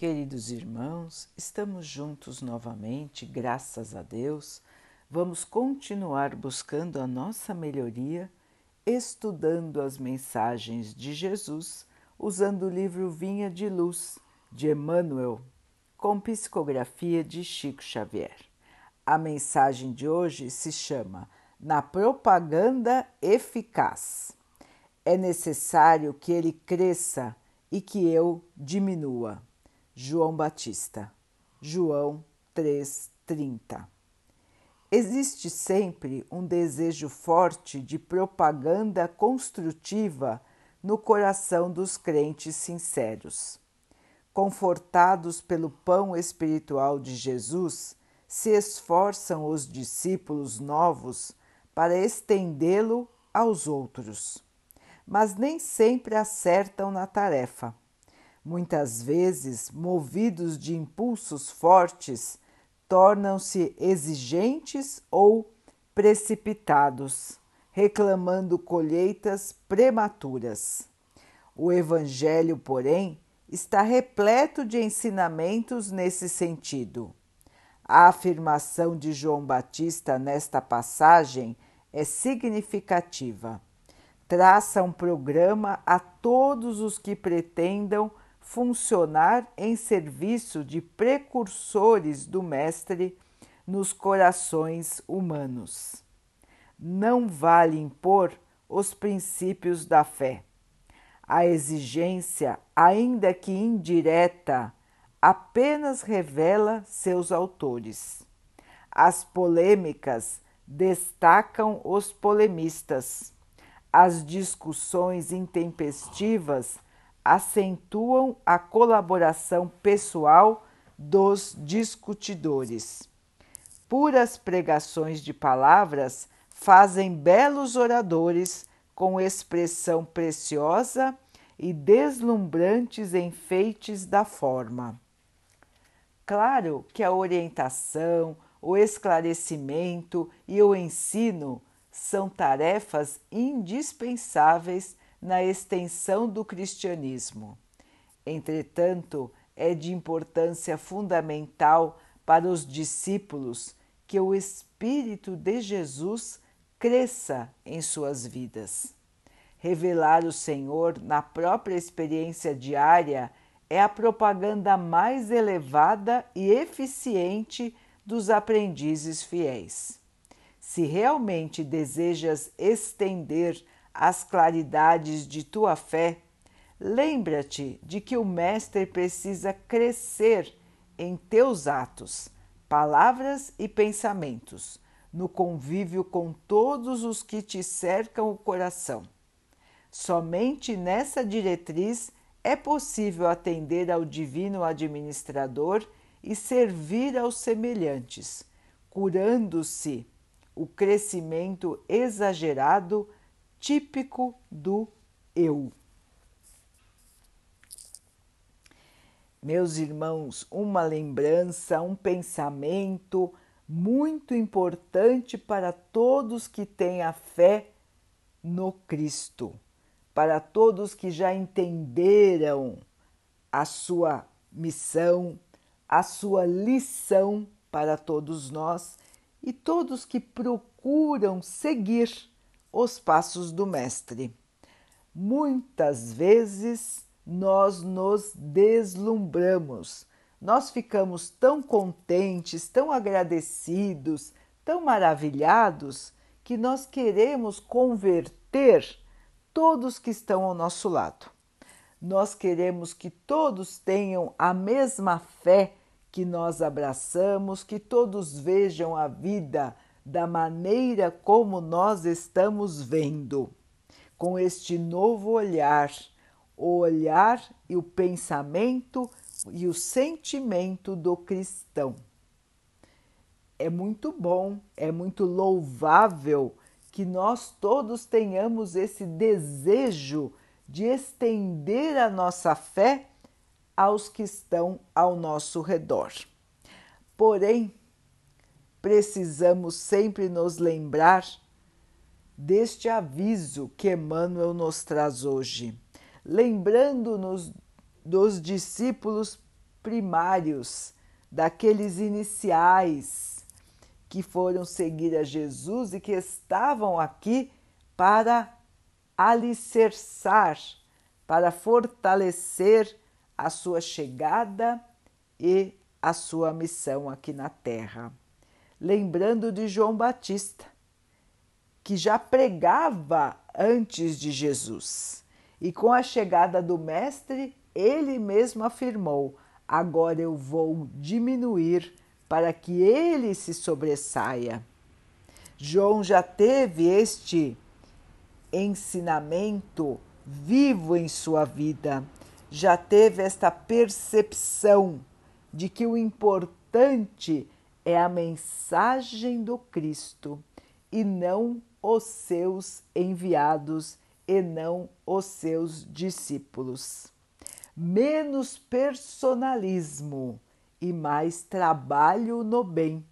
Queridos irmãos, estamos juntos novamente, graças a Deus. Vamos continuar buscando a nossa melhoria, estudando as mensagens de Jesus, usando o livro Vinha de Luz, de Emmanuel, com psicografia de Chico Xavier. A mensagem de hoje se chama Na Propaganda Eficaz. É necessário que ele cresça e que eu diminua. João Batista, João 3:30. Existe sempre um desejo forte de propaganda construtiva no coração dos crentes sinceros. Confortados pelo pão espiritual de Jesus, se esforçam os discípulos novos para estendê-lo aos outros. Mas nem sempre acertam na tarefa muitas vezes movidos de impulsos fortes, tornam-se exigentes ou precipitados, reclamando colheitas prematuras. O Evangelho, porém, está repleto de ensinamentos nesse sentido. A afirmação de João Batista nesta passagem é significativa. Traça um programa a todos os que pretendam funcionar em serviço de precursores do Mestre nos corações humanos. Não vale impor os princípios da fé. A exigência, ainda que indireta, apenas revela seus autores. As polêmicas destacam os polemistas. As discussões intempestivas acentuam a colaboração pessoal dos discutidores. Puras pregações de palavras fazem belos oradores com expressão preciosa e deslumbrantes enfeites da forma. Claro que a orientação, o esclarecimento e o ensino são tarefas indispensáveis na extensão do cristianismo. Entretanto, é de importância fundamental para os discípulos que o Espírito de Jesus cresça em suas vidas. Revelar o Senhor na própria experiência diária é a propaganda mais elevada e eficiente dos aprendizes fiéis. Se realmente desejas estender as claridades de tua fé, lembra-te de que o Mestre precisa crescer em teus atos, palavras e pensamentos, no convívio com todos os que te cercam o coração. Somente nessa diretriz é possível atender ao Divino Administrador e servir aos semelhantes, curando-se o crescimento exagerado típico do eu. Meus irmãos, uma lembrança, um pensamento muito importante para todos que têm a fé no Cristo, para todos que já entenderam a sua missão, a sua lição para todos nós e todos que procuram seguir os passos do Mestre. Muitas vezes nós nos deslumbramos, nós ficamos tão contentes, tão agradecidos, tão maravilhados que nós queremos converter todos que estão ao nosso lado. Nós queremos que todos tenham a mesma fé que nós abraçamos, que todos vejam a vida da maneira como nós estamos vendo, com este novo olhar, o olhar e o pensamento e o sentimento do cristão. É muito bom, é muito louvável que nós todos tenhamos esse desejo de estender a nossa fé aos que estão ao nosso redor. Porém, precisamos sempre nos lembrar deste aviso que Emmanuel nos traz hoje, lembrando-nos dos discípulos primários, daqueles iniciais que foram seguir a Jesus e que estavam aqui para alicerçar, para fortalecer a sua chegada e a sua missão aqui na terra. Lembrando de João Batista, que já pregava antes de Jesus. E com a chegada do Mestre, ele mesmo afirmou: Agora eu vou diminuir para que ele se sobressaia. João já teve este ensinamento vivo em sua vida, já teve esta percepção de que o importante é a mensagem do Cristo e não os seus enviados e não os seus discípulos. Menos personalismo e mais trabalho no bem.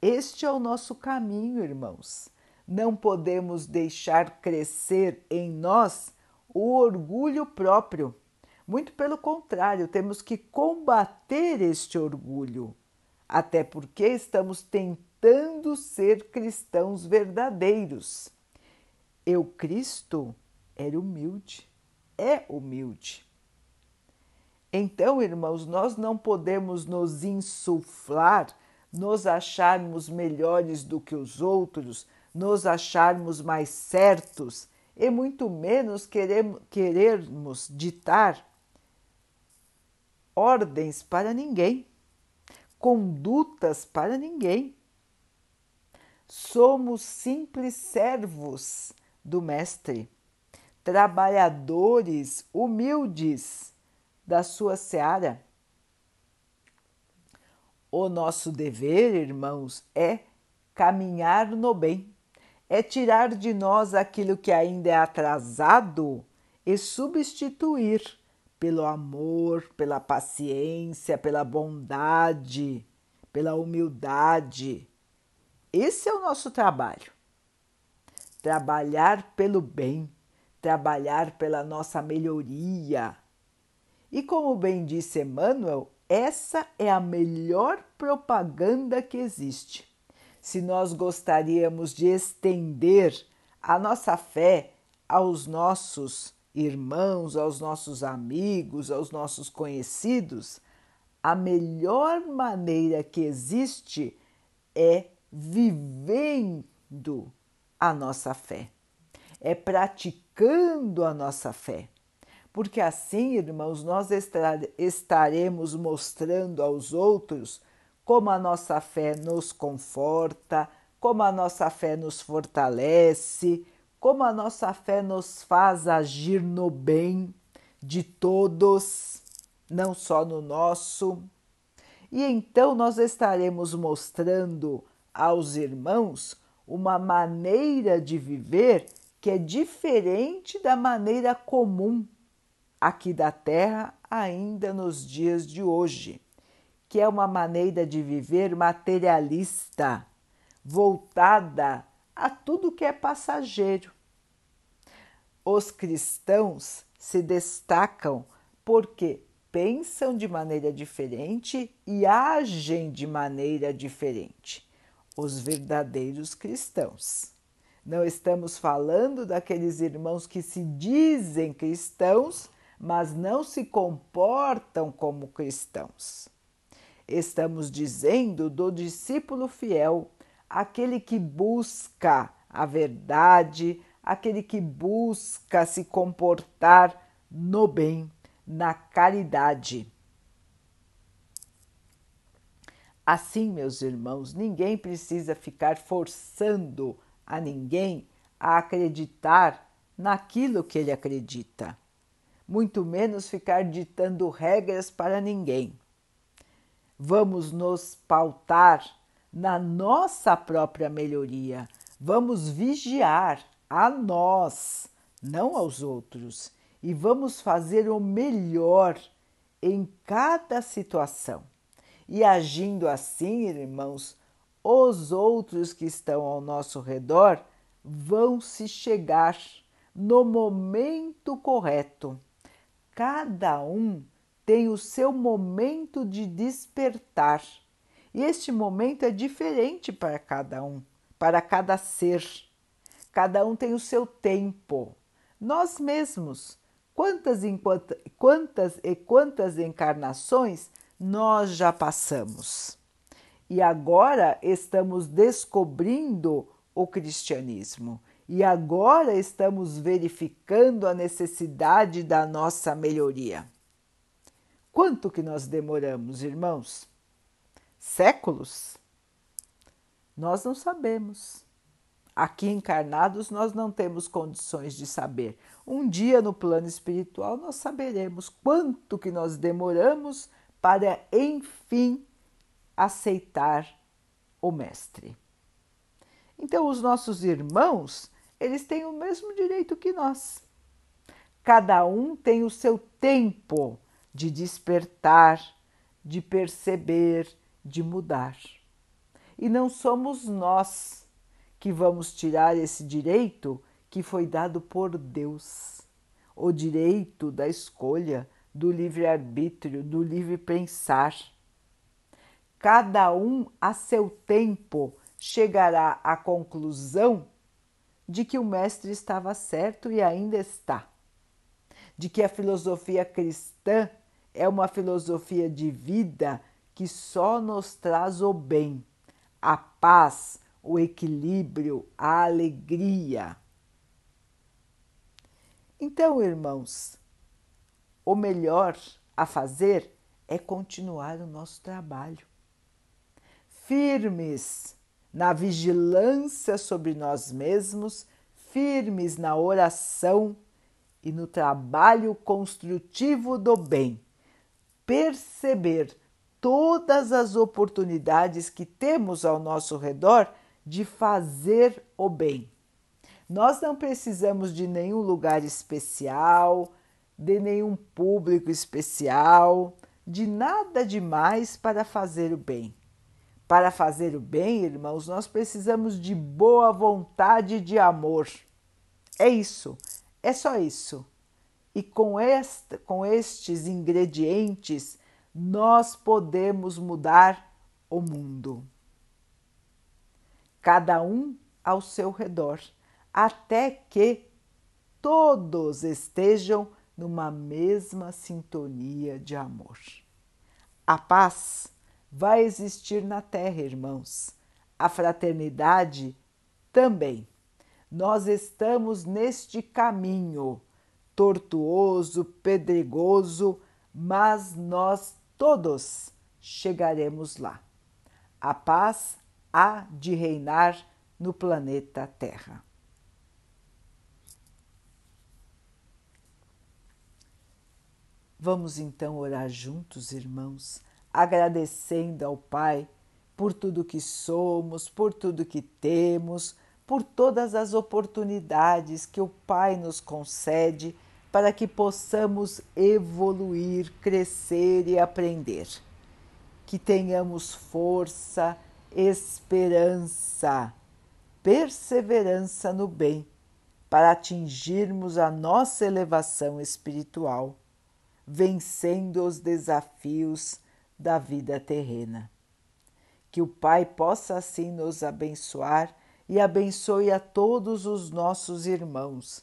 Este é o nosso caminho, irmãos. Não podemos deixar crescer em nós o orgulho próprio. Muito pelo contrário, temos que combater este orgulho, até porque estamos tentando ser cristãos verdadeiros. Eu, Cristo, era humilde, é humilde. Então, irmãos, nós não podemos nos insuflar, nos acharmos melhores do que os outros, nos acharmos mais certos e muito menos queremos, querermos ditar ordens para ninguém, condutas para ninguém. Somos simples servos do Mestre, trabalhadores humildes da sua seara. O nosso dever, irmãos, é caminhar no bem, é tirar de nós aquilo que ainda é atrasado e substituir pelo amor, pela paciência, pela bondade, pela humildade. Esse é o nosso trabalho. Trabalhar pelo bem, trabalhar pela nossa melhoria. E como bem disse Emmanuel, essa é a melhor propaganda que existe. Se nós gostaríamos de estender a nossa fé aos nossos irmãos, aos nossos amigos, aos nossos conhecidos, a melhor maneira que existe é vivendo a nossa fé, é praticando a nossa fé. Porque assim, irmãos, nós estaremos mostrando aos outros como a nossa fé nos conforta, como a nossa fé nos fortalece, como a nossa fé nos faz agir no bem de todos, não só no nosso. E então nós estaremos mostrando aos irmãos uma maneira de viver que é diferente da maneira comum aqui da Terra, ainda nos dias de hoje, que é uma maneira de viver materialista, voltada a tudo que é passageiro. Os cristãos se destacam porque pensam de maneira diferente e agem de maneira diferente. Os verdadeiros cristãos. Não estamos falando daqueles irmãos que se dizem cristãos, mas não se comportam como cristãos. Estamos dizendo do discípulo fiel aquele que busca a verdade, aquele que busca se comportar no bem, na caridade. Assim, meus irmãos, ninguém precisa ficar forçando a ninguém a acreditar naquilo que ele acredita, muito menos ficar ditando regras para ninguém. Vamos nos pautar na nossa própria melhoria. Vamos vigiar a nós, não aos outros, e vamos fazer o melhor em cada situação. E agindo assim, irmãos, os outros que estão ao nosso redor vão se chegar no momento correto. Cada um tem o seu momento de despertar. E este momento é diferente para cada um, para cada ser. Cada um tem o seu tempo. Nós mesmos, quantas, e quantas e quantas encarnações nós já passamos. E agora estamos descobrindo o cristianismo. E agora estamos verificando a necessidade da nossa melhoria. Quanto que nós demoramos, irmãos? Séculos? Nós não sabemos. Aqui encarnados, nós não temos condições de saber. Um dia no plano espiritual nós saberemos quanto que nós demoramos para enfim aceitar o mestre. Então os nossos irmãos, eles têm o mesmo direito que nós. Cada um tem o seu tempo de despertar, de perceber, de mudar. E não somos nós que vamos tirar esse direito que foi dado por Deus, o direito da escolha, do livre-arbítrio, do livre pensar. Cada um a seu tempo chegará à conclusão de que o Mestre estava certo e ainda está, de que a filosofia cristã é uma filosofia de vida que só nos traz o bem, a paz, o equilíbrio, a alegria. Então, irmãos, o melhor a fazer é continuar o nosso trabalho. Firmes na vigilância sobre nós mesmos, firmes na oração e no trabalho construtivo do bem perceber todas as oportunidades que temos ao nosso redor de fazer o bem. Nós não precisamos de nenhum lugar especial, de nenhum público especial, de nada demais para fazer o bem. Para fazer o bem, irmãos, nós precisamos de boa vontade e de amor. É isso, é só isso. E com, com estes ingredientes, nós podemos mudar o mundo. Cada um ao seu redor, até que todos estejam numa mesma sintonia de amor. A paz vai existir na Terra, irmãos. A fraternidade também. Nós estamos neste caminho tortuoso, pedregoso, mas nós todos chegaremos lá. A paz há de reinar no planeta Terra. Vamos então orar juntos, irmãos, agradecendo ao Pai por tudo que somos, por tudo que temos, por todas as oportunidades que o Pai nos concede para que possamos evoluir, crescer e aprender. Que tenhamos força, esperança, perseverança no bem para atingirmos a nossa elevação espiritual, vencendo os desafios da vida terrena. Que o Pai possa assim nos abençoar e abençoe a todos os nossos irmãos